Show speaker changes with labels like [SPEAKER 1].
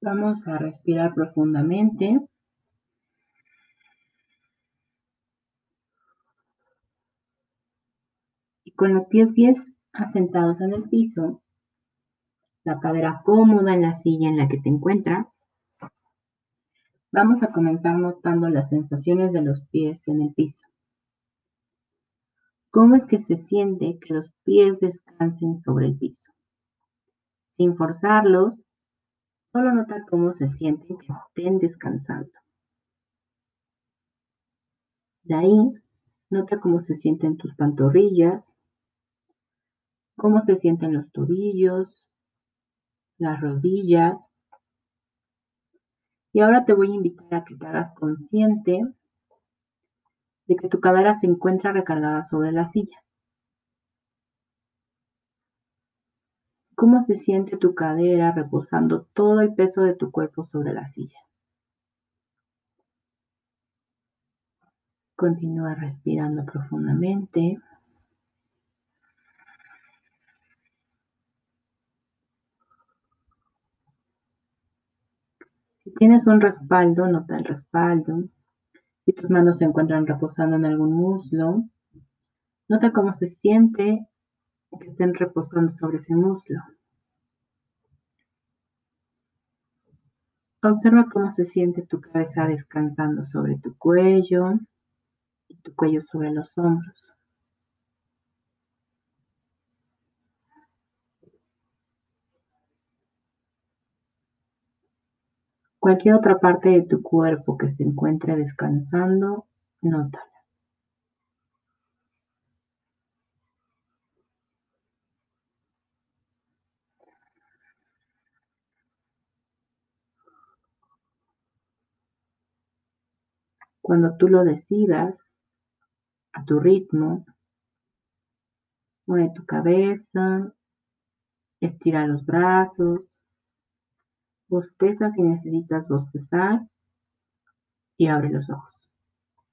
[SPEAKER 1] Vamos a respirar profundamente. Y con los pies bien asentados en el piso, la cadera cómoda en la silla en la que te encuentras, vamos a comenzar notando las sensaciones de los pies en el piso. ¿Cómo es que se siente que los pies descansen sobre el piso? Sin forzarlos, Solo nota cómo se sienten que estén descansando. De ahí, nota cómo se sienten tus pantorrillas, cómo se sienten los tobillos, las rodillas. Y ahora te voy a invitar a que te hagas consciente de que tu cadera se encuentra recargada sobre la silla. Cómo se siente tu cadera reposando todo el peso de tu cuerpo sobre la silla. Continúa respirando profundamente. Si tienes un respaldo, nota el respaldo. Si tus manos se encuentran reposando en algún muslo, nota cómo se siente que estén reposando sobre ese muslo. Observa cómo se siente tu cabeza descansando sobre tu cuello y tu cuello sobre los hombros. Cualquier otra parte de tu cuerpo que se encuentre descansando, nota. Cuando tú lo decidas, a tu ritmo, mueve tu cabeza, estira los brazos, bosteza si necesitas bostezar y abre los ojos.